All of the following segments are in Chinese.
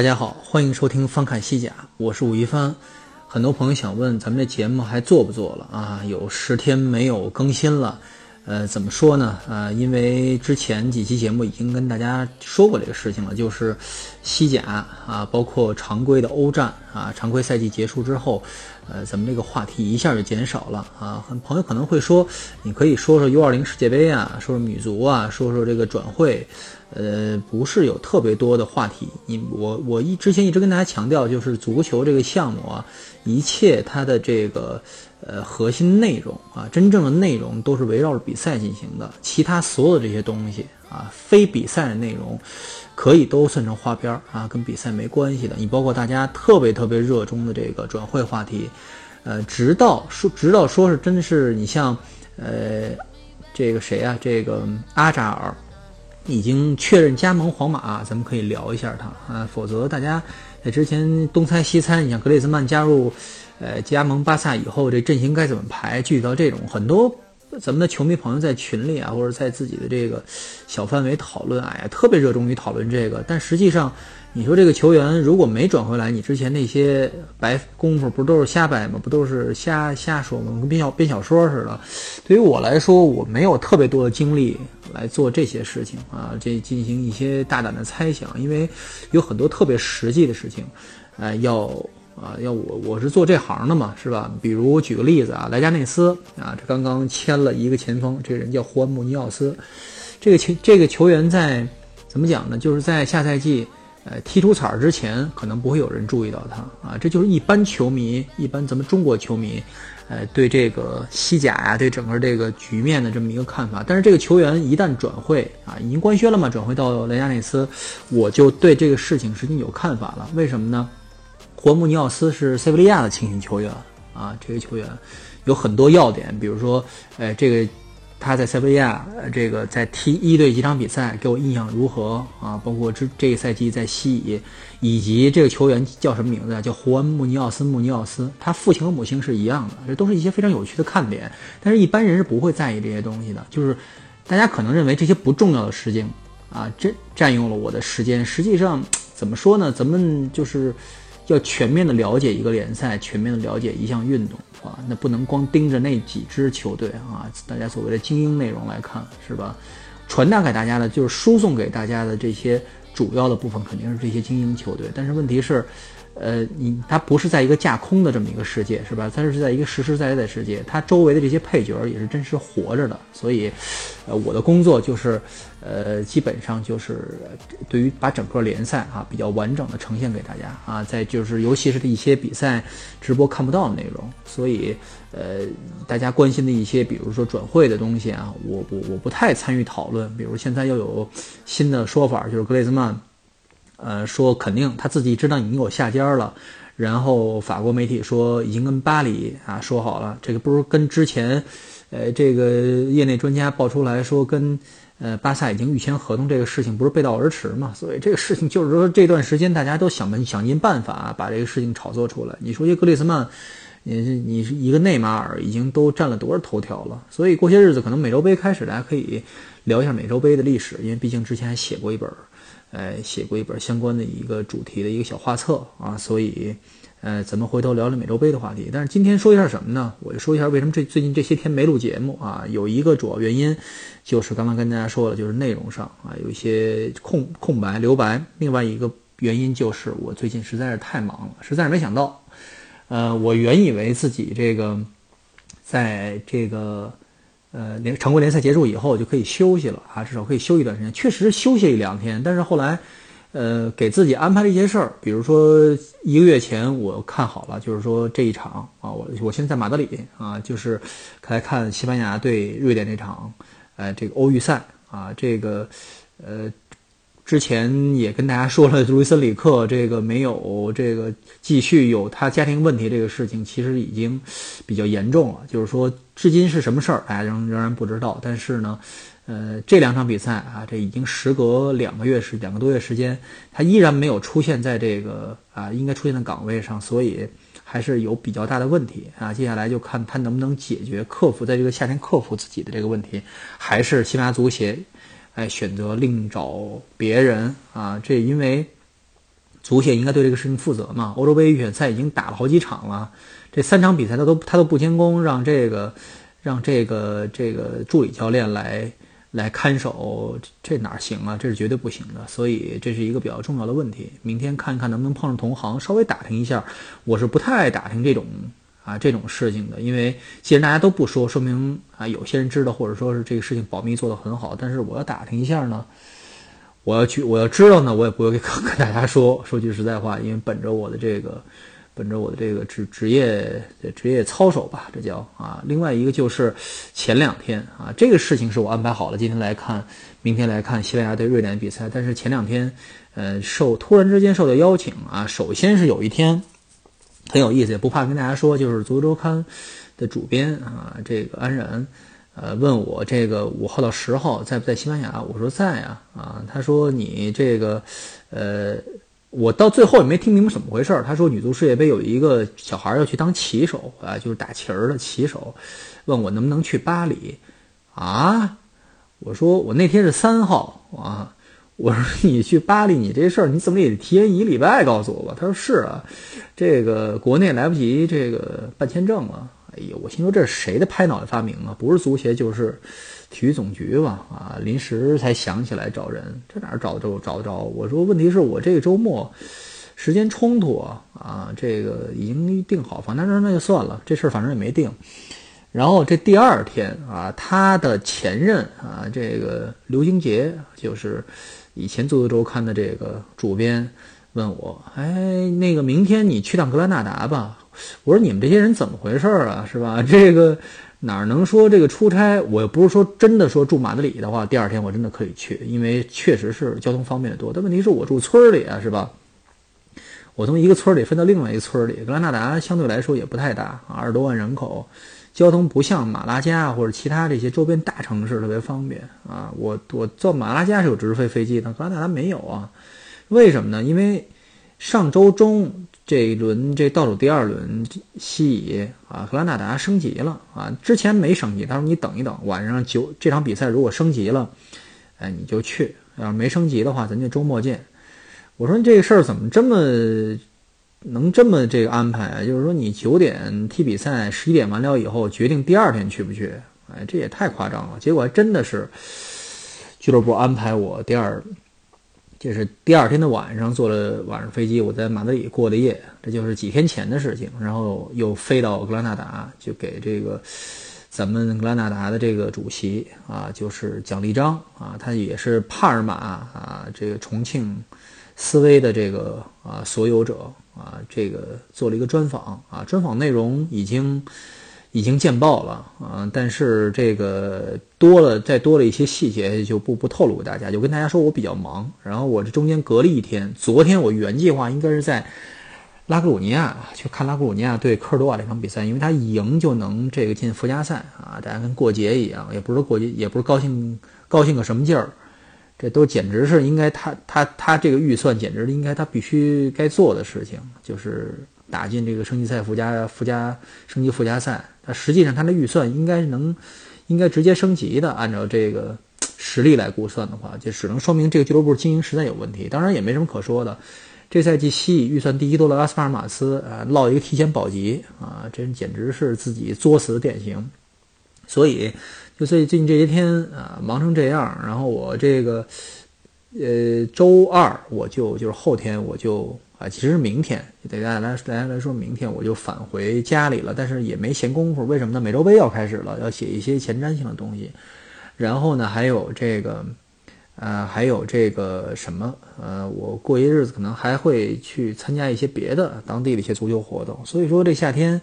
大家好，欢迎收听翻看西甲，我是武一帆。很多朋友想问，咱们这节目还做不做了啊？有十天没有更新了，呃，怎么说呢？呃，因为之前几期节目已经跟大家说过这个事情了，就是西甲啊，包括常规的欧战啊，常规赛季结束之后，呃，咱们这个话题一下就减少了啊。很朋友可能会说，你可以说说 U20 世界杯啊，说说女足啊，说说这个转会。呃，不是有特别多的话题。你我我一之前一直跟大家强调，就是足球这个项目啊，一切它的这个呃核心内容啊，真正的内容都是围绕着比赛进行的。其他所有的这些东西啊，非比赛的内容，可以都算成花边儿啊，跟比赛没关系的。你包括大家特别特别热衷的这个转会话题，呃，直到说直到说是真的是你像呃这个谁啊，这个阿扎尔。已经确认加盟皇马，咱们可以聊一下他啊，否则大家在之前东猜西猜，你像格列兹曼加入，呃，加盟巴萨以后，这阵型该怎么排？具体到这种，很多咱们的球迷朋友在群里啊，或者在自己的这个小范围讨论，哎呀，特别热衷于讨论这个，但实际上。你说这个球员如果没转回来，你之前那些白功夫不都是瞎掰吗？不都是瞎瞎说吗？跟编小编小说似的。对于我来说，我没有特别多的精力来做这些事情啊，这进行一些大胆的猜想，因为有很多特别实际的事情，呃，要啊要我我是做这行的嘛，是吧？比如举个例子啊，莱加内斯啊，这刚刚签了一个前锋，这人叫胡安穆尼奥斯，这个球这个球员在怎么讲呢？就是在下赛季。呃，踢出彩儿之前，可能不会有人注意到他啊，这就是一般球迷，一般咱们中国球迷，呃，对这个西甲呀，对整个这个局面的这么一个看法。但是这个球员一旦转会啊，已经官宣了嘛，转会到莱加内斯，我就对这个事情实际有看法了。为什么呢？霍穆尼奥斯是塞维利亚的青训球员啊，这个球员有很多要点，比如说，呃，这个。他在塞维利亚，呃，这个在踢一队几场比赛，给我印象如何啊？包括这这个赛季在西乙，以及这个球员叫什么名字啊？叫胡安穆尼奥斯。穆尼奥斯，他父亲和母亲是一样的，这都是一些非常有趣的看点。但是，一般人是不会在意这些东西的。就是大家可能认为这些不重要的事情啊，这占用了我的时间。实际上，怎么说呢？咱们就是要全面的了解一个联赛，全面的了解一项运动。啊，那不能光盯着那几支球队啊，大家所谓的精英内容来看，是吧？传达给大家的，就是输送给大家的这些主要的部分，肯定是这些精英球队。但是问题是。呃，你它不是在一个架空的这么一个世界，是吧？它是在一个实实在在的世界，它周围的这些配角也是真实活着的。所以，呃，我的工作就是，呃，基本上就是对于把整个联赛啊比较完整的呈现给大家啊，在就是尤其是的一些比赛直播看不到的内容。所以，呃，大家关心的一些，比如说转会的东西啊，我我我不太参与讨论。比如现在又有新的说法，就是格雷兹曼。呃，说肯定他自己知道已经有下家了，然后法国媒体说已经跟巴黎啊说好了，这个不是跟之前，呃，这个业内专家爆出来说跟呃巴萨已经预签合同这个事情不是背道而驰嘛？所以这个事情就是说这段时间大家都想办想尽办法把这个事情炒作出来。你说这格列斯曼，你你是一个内马尔已经都占了多少头条了？所以过些日子可能美洲杯开始，大家可以聊一下美洲杯的历史，因为毕竟之前还写过一本。呃，写过一本相关的一个主题的一个小画册啊，所以，呃，咱们回头聊聊美洲杯的话题。但是今天说一下什么呢？我就说一下为什么这最近这些天没录节目啊。有一个主要原因，就是刚刚跟大家说了，就是内容上啊有一些空空白留白。另外一个原因就是我最近实在是太忙了，实在是没想到。呃，我原以为自己这个在这个。呃，联常规联赛结束以后就可以休息了啊，至少可以休一段时间。确实休息一两天，但是后来，呃，给自己安排了一些事儿，比如说一个月前我看好了，就是说这一场啊，我我现在在马德里啊，就是来看西班牙对瑞典这场，呃，这个欧预赛啊，这个呃。之前也跟大家说了，路易斯里克这个没有这个继续有他家庭问题这个事情，其实已经比较严重了。就是说，至今是什么事儿，大家仍仍然不知道。但是呢，呃，这两场比赛啊，这已经时隔两个月时两个多月时间，他依然没有出现在这个啊应该出现的岗位上，所以还是有比较大的问题啊。接下来就看他能不能解决、克服在这个夏天克服自己的这个问题，还是西班牙足协。哎，选择另找别人啊！这因为足协应该对这个事情负责嘛。欧洲杯预选赛已经打了好几场了，这三场比赛他都他都不监工，让这个让这个这个助理教练来来看守，这哪行啊？这是绝对不行的。所以这是一个比较重要的问题。明天看一看能不能碰上同行，稍微打听一下。我是不太爱打听这种。啊，这种事情的，因为既然大家都不说，说明啊，有些人知道，或者说是这个事情保密做得很好。但是我要打听一下呢，我要去，我要知道呢，我也不会跟跟大家说。说句实在话，因为本着我的这个，本着我的这个职职业职业操守吧，这叫啊。另外一个就是前两天啊，这个事情是我安排好了，今天来看，明天来看西班牙对瑞典比赛。但是前两天，呃，受突然之间受到邀请啊，首先是有一天。很有意思，也不怕跟大家说，就是《足球周刊》的主编啊，这个安然，呃，问我这个五号到十号在不在西班牙？我说在啊，啊，他说你这个，呃，我到最后也没听明白怎么回事。他说女足世界杯有一个小孩要去当旗手啊，就是打旗儿的旗手，问我能不能去巴黎啊？我说我那天是三号啊。我说 你去巴黎，你这事儿你怎么也得提前一礼拜告诉我吧？他说是啊，这个国内来不及这个办签证了。哎呦，我心说这是谁的拍脑袋发明啊？不是足协就是体育总局吧？啊，临时才想起来找人，这哪儿找着找得着？我说问题是我这个周末时间冲突啊，啊，这个已经定好，房，那那那就算了，这事儿反正也没定。然后这第二天啊，他的前任啊，这个刘金杰就是。以前足球周刊的这个主编问我：“哎，那个明天你去趟格拉纳达吧？”我说：“你们这些人怎么回事啊？是吧？这个哪儿能说这个出差？我又不是说真的说住马德里的话，第二天我真的可以去，因为确实是交通方便的多。但问题是我住村里啊，是吧？我从一个村里分到另外一个村里，格拉纳达相对来说也不太大，二十多万人口。”交通不像马拉加或者其他这些周边大城市特别方便啊！我我坐马拉加是有直飞飞机的，格拉纳达没有啊？为什么呢？因为上周中这一轮这倒数第二轮西乙啊，格拉纳达升级了啊，之前没升级，他说你等一等，晚上九这场比赛如果升级了，哎你就去；要是没升级的话，咱就周末见。我说这个事儿怎么这么？能这么这个安排？就是说你九点踢比赛，十一点完了以后决定第二天去不去？哎，这也太夸张了。结果还真的是俱乐部安排我第二，就是第二天的晚上坐了晚上飞机，我在马德里过的夜，这就是几天前的事情。然后又飞到格拉纳达，就给这个咱们格拉纳达的这个主席啊，就是蒋立章啊，他也是帕尔马啊，这个重庆斯威的这个啊所有者。啊，这个做了一个专访啊，专访内容已经已经见报了啊，但是这个多了再多了一些细节就不不透露给大家，就跟大家说我比较忙，然后我这中间隔了一天，昨天我原计划应该是在拉格鲁尼亚去看拉格鲁尼亚对科尔多瓦这场比赛，因为他一赢就能这个进附加赛啊，大家跟过节一样，也不是过节，也不是高兴高兴个什么劲儿。这都简直是应该他他他这个预算简直应该他必须该做的事情，就是打进这个升级赛附加附加升级附加赛。他实际上他的预算应该能应该直接升级的，按照这个实力来估算的话，就只能说明这个俱乐部经营实在有问题。当然也没什么可说的，这赛季西乙预算第一多的拉斯帕尔马斯啊落一个提前保级啊，这简直是自己作死的典型。所以。就最近这些天啊，忙成这样，然后我这个，呃，周二我就就是后天我就啊，其实明天，对大家来大家来说，明天我就返回家里了，但是也没闲工夫。为什么呢？美洲杯要开始了，要写一些前瞻性的东西，然后呢，还有这个，呃，还有这个什么，呃，我过些日子可能还会去参加一些别的当地的一些足球活动。所以说，这夏天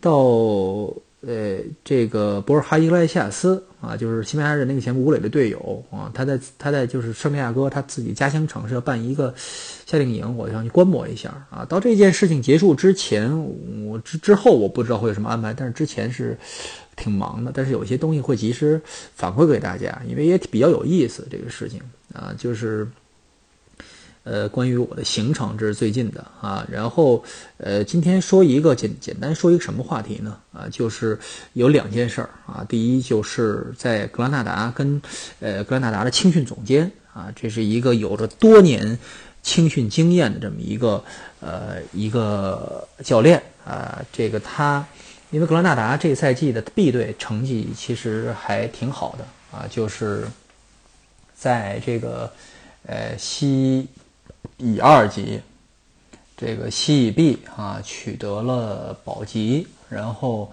到呃这个博尔哈伊莱西亚斯啊，就是西班牙人那个前吴磊的队友啊，他在他在就是圣地亚哥他自己家乡城市要办一个夏令营，我想去观摩一下啊。到这件事情结束之前，我之之后我不知道会有什么安排，但是之前是。挺忙的，但是有些东西会及时反馈给大家，因为也比较有意思这个事情啊，就是呃关于我的行程，这是最近的啊。然后呃今天说一个简简单说一个什么话题呢？啊，就是有两件事儿啊。第一就是在格兰纳达跟呃格兰纳达的青训总监啊，这是一个有着多年青训经验的这么一个呃一个教练啊，这个他。因为格兰纳达这赛季的 B 队成绩其实还挺好的啊，就是在这个呃西乙二级这个西乙 B 啊取得了保级，然后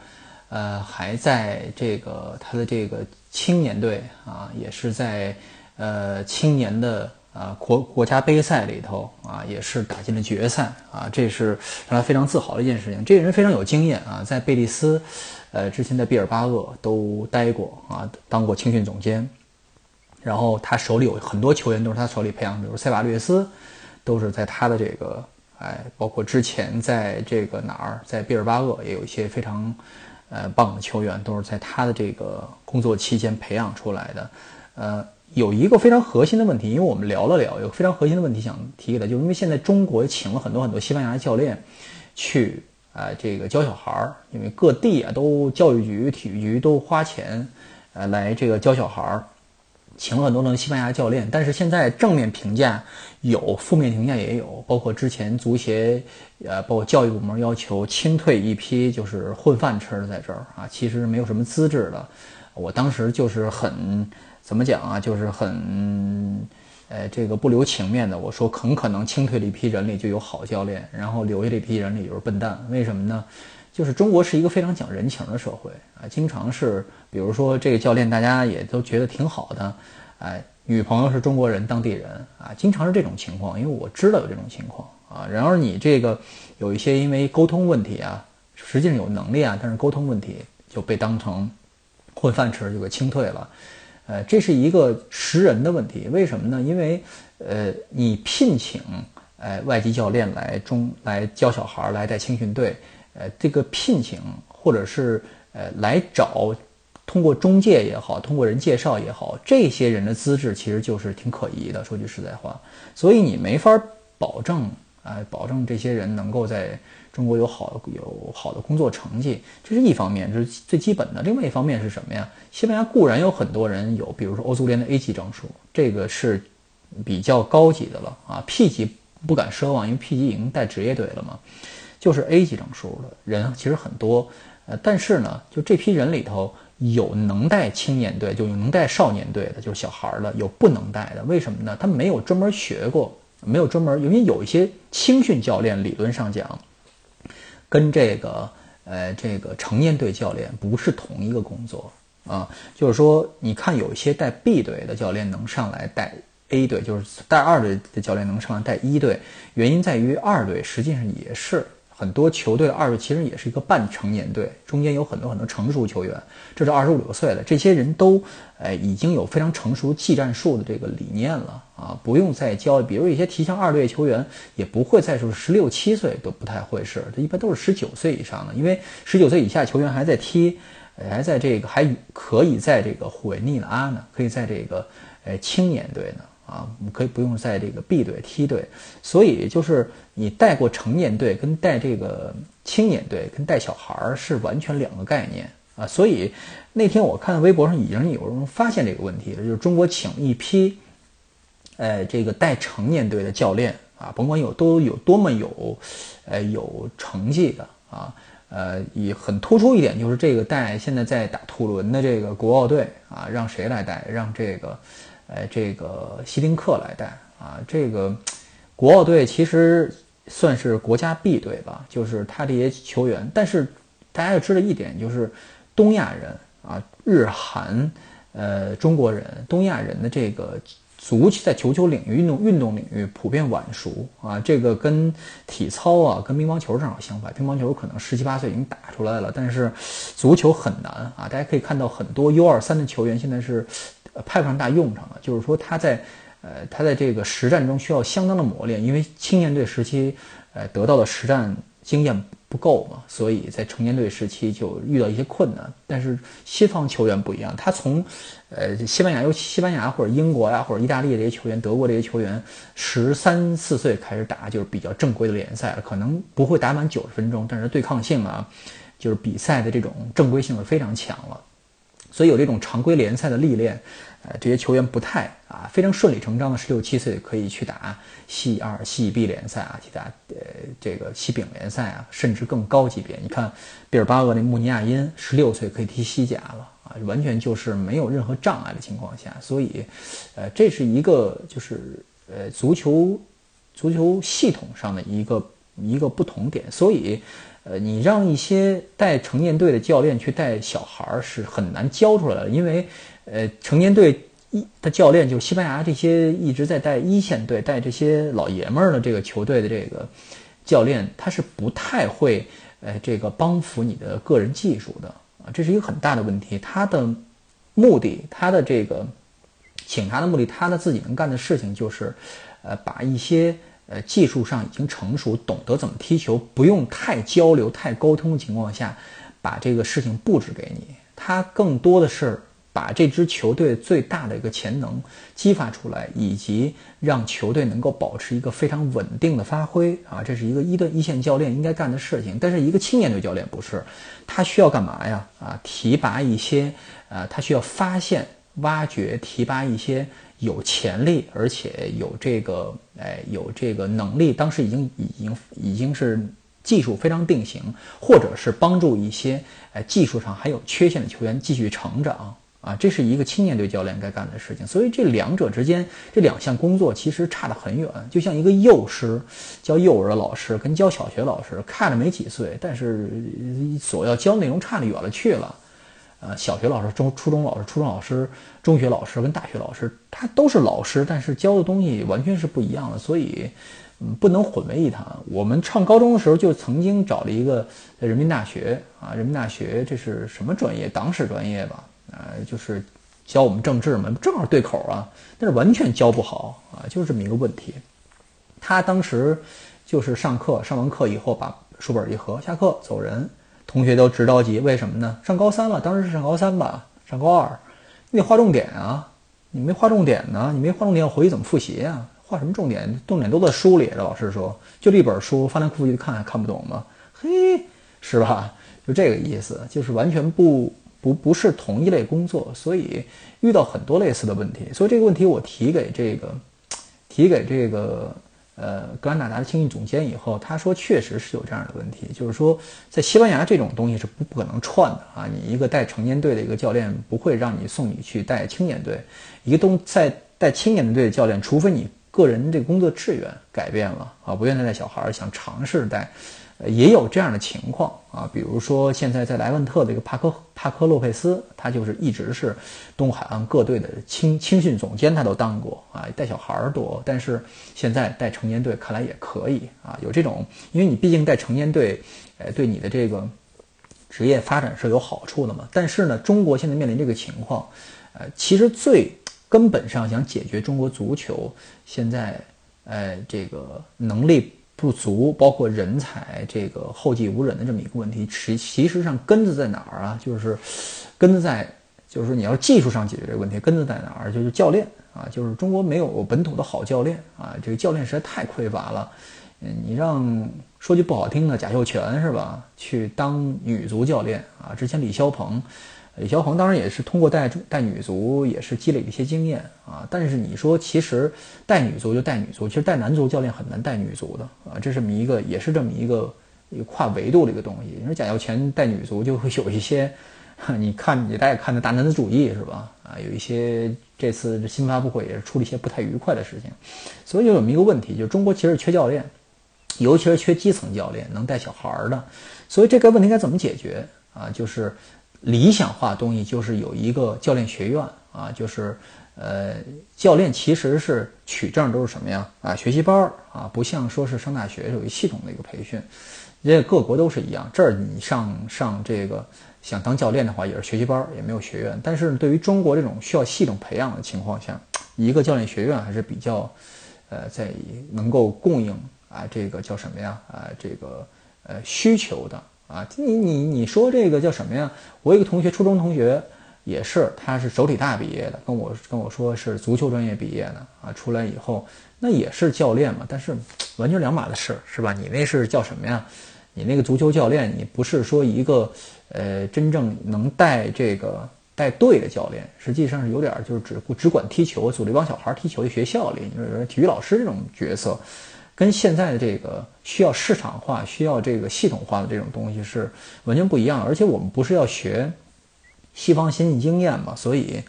呃还在这个他的这个青年队啊也是在呃青年的。啊，国国家杯赛里头啊，也是打进了决赛啊，这是让他非常自豪的一件事情。这个人非常有经验啊，在贝蒂斯，呃，之前在毕尔巴鄂都待过啊，当过青训总监。然后他手里有很多球员都是他手里培养，比如塞瓦略斯，都是在他的这个，哎，包括之前在这个哪儿，在毕尔巴鄂也有一些非常，呃，棒的球员，都是在他的这个工作期间培养出来的，呃。有一个非常核心的问题，因为我们聊了聊，有非常核心的问题想提给他，就是因为现在中国请了很多很多西班牙教练去啊，这个教小孩儿，因为各地啊都教育局、体育局都花钱呃来这个教小孩儿，请了很多的西班牙教练，但是现在正面评价有，负面评价也有，包括之前足协呃，包括教育部门要求清退一批就是混饭吃的在这儿啊，其实没有什么资质的，我当时就是很。怎么讲啊？就是很，呃，这个不留情面的。我说很可能清退了一批人里就有好教练，然后留下这批人里就是笨蛋。为什么呢？就是中国是一个非常讲人情的社会啊，经常是，比如说这个教练大家也都觉得挺好的，哎，女朋友是中国人，当地人啊，经常是这种情况。因为我知道有这种情况啊。然而你这个有一些因为沟通问题啊，实际上有能力啊，但是沟通问题就被当成混饭吃，就给清退了。呃，这是一个识人的问题，为什么呢？因为，呃，你聘请，呃，外籍教练来中来教小孩来带青训队，呃，这个聘请或者是呃来找，通过中介也好，通过人介绍也好，这些人的资质其实就是挺可疑的。说句实在话，所以你没法保证，啊，保证这些人能够在。中国有好有好的工作成绩，这是一方面，这是最基本的。另外一方面是什么呀？西班牙固然有很多人有，比如说欧足联的 A 级证书，这个是比较高级的了啊。P 级不敢奢望，因为 P 级已经带职业队了嘛。就是 A 级证书的人其实很多，呃，但是呢，就这批人里头有能带青年队，就有能带少年队的，就是小孩儿的，有不能带的。为什么呢？他没有专门学过，没有专门，因为有一些青训教练理论上讲。跟这个呃，这个成年队教练不是同一个工作啊，就是说，你看有一些带 B 队的教练能上来带 A 队，就是带二队的教练能上来带一队，原因在于二队实际上也是。很多球队的二队其实也是一个半成年队，中间有很多很多成熟球员，这是二十五六岁的，这些人都，哎，已经有非常成熟技战术的这个理念了啊，不用再教。比如一些提倡二队球员，也不会再说十六七岁都不太会是，这一般都是十九岁以上的，因为十九岁以下球员还在踢，还在这个还可以在这个虎维尼拉呢，可以在这个，呃，青年队呢。啊，可以不用在这个 B 队梯队，所以就是你带过成年队跟带这个青年队跟带小孩儿是完全两个概念啊。所以那天我看微博上已经有人发现这个问题了，就是中国请一批，呃，这个带成年队的教练啊，甭管有都有多么有，呃，有成绩的啊，呃，以很突出一点就是这个带现在在打土伦的这个国奥队啊，让谁来带？让这个。哎，这个希林克来带啊，这个国奥队其实算是国家 B 队吧，就是他这些球员。但是大家要知道一点，就是东亚人啊，日韩，呃，中国人，东亚人的这个足球在球球领域、运动运动领域普遍晚熟啊，这个跟体操啊、跟乒乓球正好相反。乒乓球可能十七八岁已经打出来了，但是足球很难啊。大家可以看到很多 U 二三的球员现在是派不上大用场了，就是说他在呃他在这个实战中需要相当的磨练，因为青年队时期呃得到的实战经验。不够嘛，所以在成年队时期就遇到一些困难。但是西方球员不一样，他从，呃，西班牙，尤其西班牙或者英国呀，或者意大利这些球员，德国这些球员，十三四岁开始打，就是比较正规的联赛了，可能不会打满九十分钟，但是对抗性啊，就是比赛的这种正规性是非常强了。所以有这种常规联赛的历练。这些球员不太啊，非常顺理成章的，十六七岁可以去打西二、西 B 联赛啊，去打呃这个西丙联赛啊，甚至更高级别。你看，毕尔巴鄂那穆尼亚因十六岁可以踢西甲了啊，完全就是没有任何障碍的情况下。所以，呃，这是一个就是呃足球足球系统上的一个一个不同点。所以，呃，你让一些带成年队的教练去带小孩儿是很难教出来的，因为。呃，成年队一的教练就西班牙这些一直在带一线队、带这些老爷们儿的这个球队的这个教练，他是不太会呃这个帮扶你的个人技术的啊，这是一个很大的问题。他的目的，他的这个请他的目的，他的自己能干的事情就是，呃，把一些呃技术上已经成熟、懂得怎么踢球、不用太交流、太沟通的情况下，把这个事情布置给你。他更多的是。把这支球队最大的一个潜能激发出来，以及让球队能够保持一个非常稳定的发挥啊，这是一个一队一线教练应该干的事情。但是一个青年队教练不是，他需要干嘛呀？啊，提拔一些啊，他需要发现、挖掘、提拔一些有潜力而且有这个哎有这个能力，当时已经已经已经是技术非常定型，或者是帮助一些哎技术上还有缺陷的球员继续成长。啊，这是一个青年队教练该干的事情，所以这两者之间这两项工作其实差得很远。就像一个幼师教幼儿的老师跟教小学老师看着没几岁，但是所要教内容差得远了去了。呃，小学老师、中初中老师、初中老师、中学老师跟大学老师，他都是老师，但是教的东西完全是不一样的，所以嗯，不能混为一谈。我们上高中的时候就曾经找了一个在人民大学啊，人民大学这是什么专业？党史专业吧。呃，就是教我们政治嘛，正好对口啊，但是完全教不好啊，就是这么一个问题。他当时就是上课，上完课以后把书本一合，下课走人，同学都直着急，为什么呢？上高三了，当时是上高三吧，上高二，你得划重点啊，你没划重点呢，你没划重点，我回去怎么复习啊？划什么重点？重点都在书里。这老师说，就这本书，翻来覆去看，还看不懂吗？嘿，是吧？就这个意思，就是完全不。不不是同一类工作，所以遇到很多类似的问题。所以这个问题我提给这个，提给这个呃格兰纳达的青训总监以后，他说确实是有这样的问题，就是说在西班牙这种东西是不不可能串的啊。你一个带成年队的一个教练不会让你送你去带青年队，一个东在带青年队的教练，除非你个人这工作志愿改变了啊，不愿意带小孩，想尝试带。也有这样的情况啊，比如说现在在莱万特的一个帕科帕科洛佩斯，他就是一直是东海岸各队的青青训总监，他都当过啊，带小孩儿多，但是现在带成年队看来也可以啊，有这种，因为你毕竟带成年队，呃，对你的这个职业发展是有好处的嘛。但是呢，中国现在面临这个情况，呃，其实最根本上想解决中国足球现在，呃，这个能力。不足，包括人才这个后继无人的这么一个问题，其其实上根子在哪儿啊？就是根子在，就是说你要技术上解决这个问题，根子在哪儿？就是教练啊，就是中国没有本土的好教练啊，这个教练实在太匮乏了。嗯，你让说句不好听的，贾秀全是吧，去当女足教练啊？之前李霄鹏。李霄鹏当然也是通过带带女足，也是积累一些经验啊。但是你说，其实带女足就带女足，其实带男足教练很难带女足的啊。这是么一个，也是这么一个一个跨维度的一个东西。你说贾耀全带女足就会有一些，你看你大家看的大男子主义是吧？啊，有一些这次新发布会也是出了一些不太愉快的事情。所以就有一个问题，就是中国其实缺教练，尤其是缺基层教练能带小孩的。所以这个问题该怎么解决啊？就是。理想化东西就是有一个教练学院啊，就是呃，教练其实是取证都是什么呀？啊，学习班啊，不像说是上大学有一系统的一个培训，因为各国都是一样。这儿你上上这个想当教练的话，也是学习班，也没有学院。但是对于中国这种需要系统培养的情况下，一个教练学院还是比较，呃，在能够供应啊，这个叫什么呀？啊，这个呃需求的啊，你你你说这个叫什么呀？我一个同学，初中同学。也是，他是首体大毕业的，跟我跟我说是足球专业毕业的啊，出来以后那也是教练嘛，但是完全两码子事，是吧？你那是叫什么呀？你那个足球教练，你不是说一个呃真正能带这个带队的教练，实际上是有点就是只只管踢球，组织帮小孩踢球的，学校里就是体育老师这种角色，跟现在的这个需要市场化、需要这个系统化的这种东西是完全不一样，而且我们不是要学。西方先进经验嘛，所以，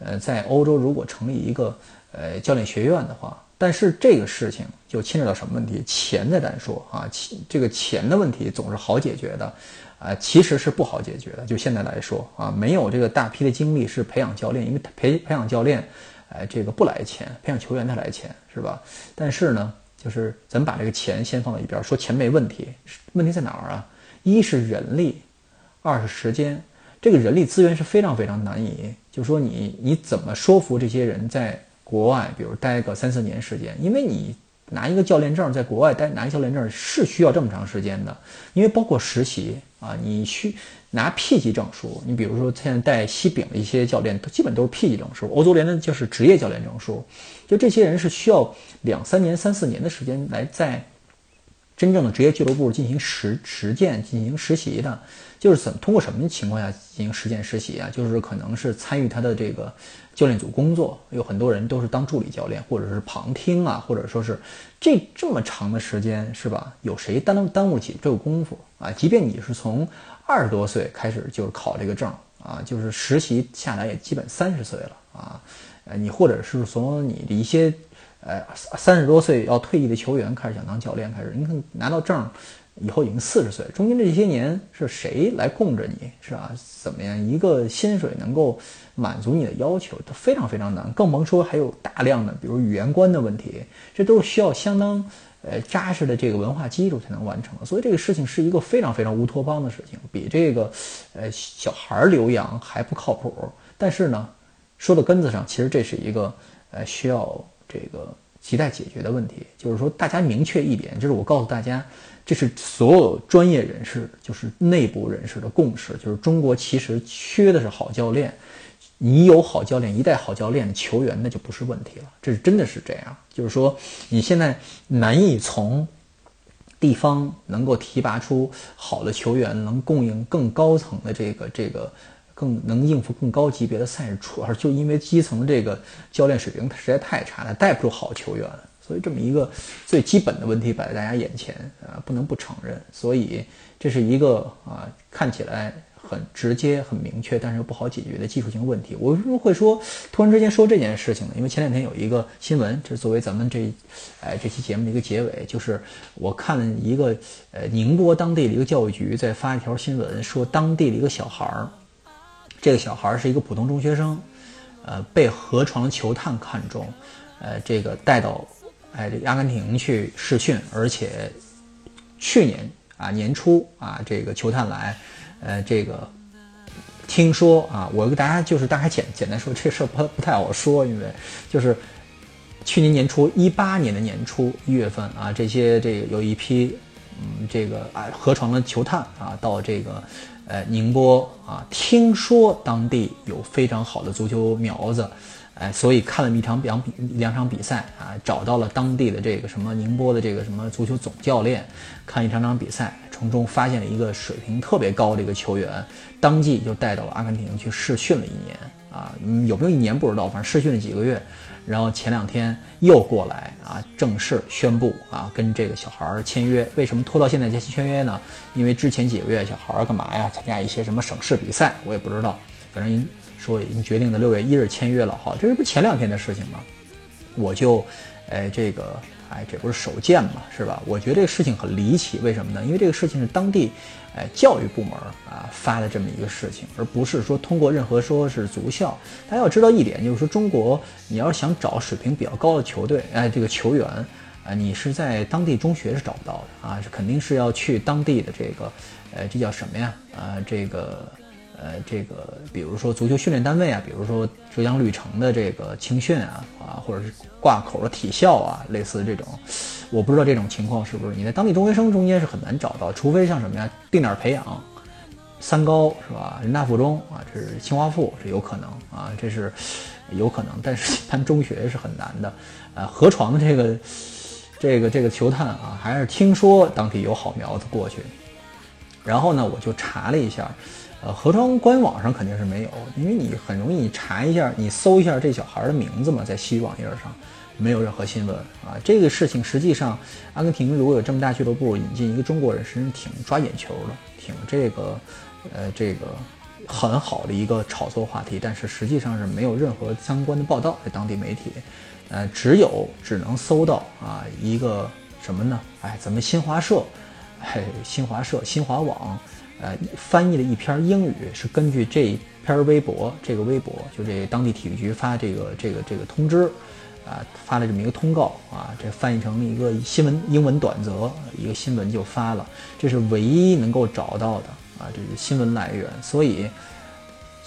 呃，在欧洲如果成立一个呃教练学院的话，但是这个事情就牵扯到什么问题？钱在单说啊，钱这个钱的问题总是好解决的，啊，其实是不好解决的。就现在来说啊，没有这个大批的精力是培养教练，因为培培养教练，哎，这个不来钱，培养球员他来钱，是吧？但是呢，就是咱们把这个钱先放到一边，说钱没问题，问题在哪儿啊？一是人力，二是时间。这个人力资源是非常非常难以，就说你你怎么说服这些人在国外，比如待个三四年时间？因为你拿一个教练证，在国外待拿一教练证是需要这么长时间的，因为包括实习啊，你需拿 P 级证书。你比如说现在带西丙的一些教练，基本都是 P 级证书。欧足联的就是职业教练证书，就这些人是需要两三年、三四年的时间来在真正的职业俱乐部进行实实践、进行实习的。就是怎么通过什么情况下进行实践实习啊？就是可能是参与他的这个教练组工作，有很多人都是当助理教练，或者是旁听啊，或者说是这这么长的时间是吧？有谁耽耽误起这个功夫啊？即便你是从二十多岁开始就是考这个证啊，就是实习下来也基本三十岁了啊，呃，你或者是从你的一些呃三十多岁要退役的球员开始想当教练开始，你看拿到证。以后已经四十岁，中间这些年是谁来供着你，是吧？怎么样一个薪水能够满足你的要求，都非常非常难，更甭说还有大量的，比如语言观的问题，这都是需要相当呃扎实的这个文化基础才能完成。所以这个事情是一个非常非常乌托邦的事情，比这个呃小孩儿留洋还不靠谱。但是呢，说到根子上，其实这是一个呃需要这个亟待解决的问题，就是说大家明确一点，就是我告诉大家。这是所有专业人士，就是内部人士的共识，就是中国其实缺的是好教练。你有好教练，一带好教练的球员，那就不是问题了。这是真的是这样，就是说你现在难以从地方能够提拔出好的球员，能供应更高层的这个这个，更能应付更高级别的赛事，主要就因为基层这个教练水平实在太差了，带不出好球员。所以这么一个最基本的问题摆在大家眼前啊，不能不承认。所以这是一个啊看起来很直接、很明确，但是又不好解决的技术性问题。我为什么会说突然之间说这件事情呢？因为前两天有一个新闻，这是作为咱们这哎这期节目的一个结尾，就是我看一个呃宁波当地的一个教育局在发一条新闻，说当地的一个小孩儿，这个小孩是一个普通中学生，呃被河床球探看中，呃这个带到。哎，这阿根廷去试训，而且去年啊年初啊，这个球探来，呃，这个听说啊，我给大家就是大概简简单说，这事儿不不太好说，因为就是去年年初一八年的年初一月份啊，这些这个有一批嗯这个啊河床的球探啊到这个呃宁波啊，听说当地有非常好的足球苗子。哎，所以看了一场两比两场比赛啊，找到了当地的这个什么宁波的这个什么足球总教练，看一场场比赛，从中发现了一个水平特别高的一个球员，当即就带到了阿根廷去试训了一年啊，有没有一年不知道，反正试训了几个月，然后前两天又过来啊，正式宣布啊，跟这个小孩儿签约。为什么拖到现在才签约呢？因为之前几个月小孩儿干嘛呀？参加一些什么省市比赛，我也不知道，反正。说已经决定的六月一日签约了，好，这是不是前两天的事情吗？我就，哎，这个哎，这不是手贱嘛，是吧？我觉得这个事情很离奇，为什么呢？因为这个事情是当地，哎，教育部门啊发的这么一个事情，而不是说通过任何说是足校。大家要知道一点，就是说中国，你要是想找水平比较高的球队，哎，这个球员，啊，你是在当地中学是找不到的啊，是肯定是要去当地的这个，呃，这叫什么呀？啊，这个。呃，这个比如说足球训练单位啊，比如说浙江绿城的这个青训啊，啊，或者是挂口的体校啊，类似这种，我不知道这种情况是不是你在当地中学生中间是很难找到，除非像什么呀，定点培养，三高是吧？人大附中啊，这是清华附这有可能啊，这是有可能，但是一般中学是很难的。呃，河床这个这个这个球探啊，还是听说当地有好苗子过去，然后呢，我就查了一下。呃，河床官网上肯定是没有，因为你很容易查一下，你搜一下这小孩的名字嘛，在西域网页上没有任何新闻啊。这个事情实际上，阿根廷如果有这么大俱乐部引进一个中国人，实际上挺抓眼球的，挺这个，呃，这个很好的一个炒作话题。但是实际上是没有任何相关的报道在当地媒体，呃，只有只能搜到啊一个什么呢？哎，咱们新华社，哎，新华社、新华网。呃，翻译了一篇英语，是根据这篇微博，这个微博就这当地体育局发这个这个这个通知，啊，发了这么一个通告啊，这翻译成一个新闻英文短则，一个新闻就发了，这是唯一能够找到的啊，这是新闻来源，所以，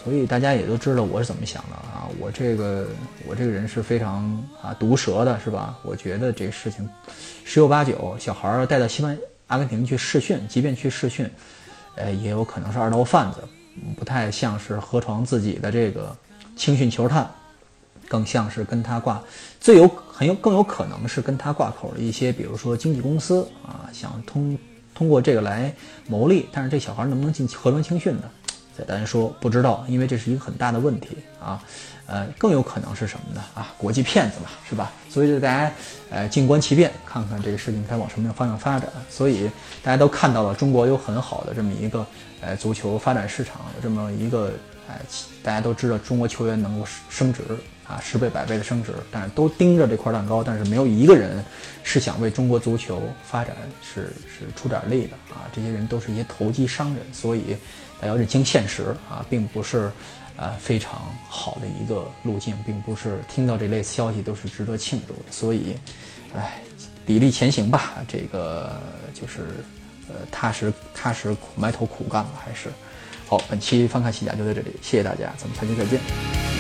所以大家也都知道我是怎么想的啊，我这个我这个人是非常啊毒舌的，是吧？我觉得这事情十有八九，小孩儿带到西班阿根廷去试训，即便去试训。呃，也有可能是二道贩子，不太像是河床自己的这个青训球探，更像是跟他挂，最有很有更有可能是跟他挂口的一些，比如说经纪公司啊，想通通过这个来牟利。但是这小孩能不能进河床青训呢？再单说不知道，因为这是一个很大的问题啊。呃，更有可能是什么呢？啊，国际骗子嘛，是吧？所以就大家，呃，静观其变，看看这个事情该往什么样方向发展。所以大家都看到了，中国有很好的这么一个，呃，足球发展市场，有这么一个，哎，大家都知道中国球员能够升值啊，十倍百倍的升值，但是都盯着这块蛋糕，但是没有一个人是想为中国足球发展是是出点力的啊，这些人都是一些投机商人，所以大家要认清现实啊，并不是。呃，非常好的一个路径，并不是听到这类消息都是值得庆祝的，所以，哎，砥砺前行吧，这个就是，呃，踏实踏实埋头苦干吧，还是好。本期翻看西甲就到这里，谢谢大家，咱们下期再见。